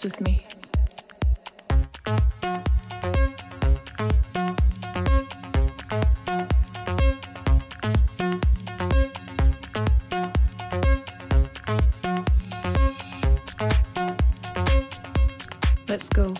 Dance with me. Let's go.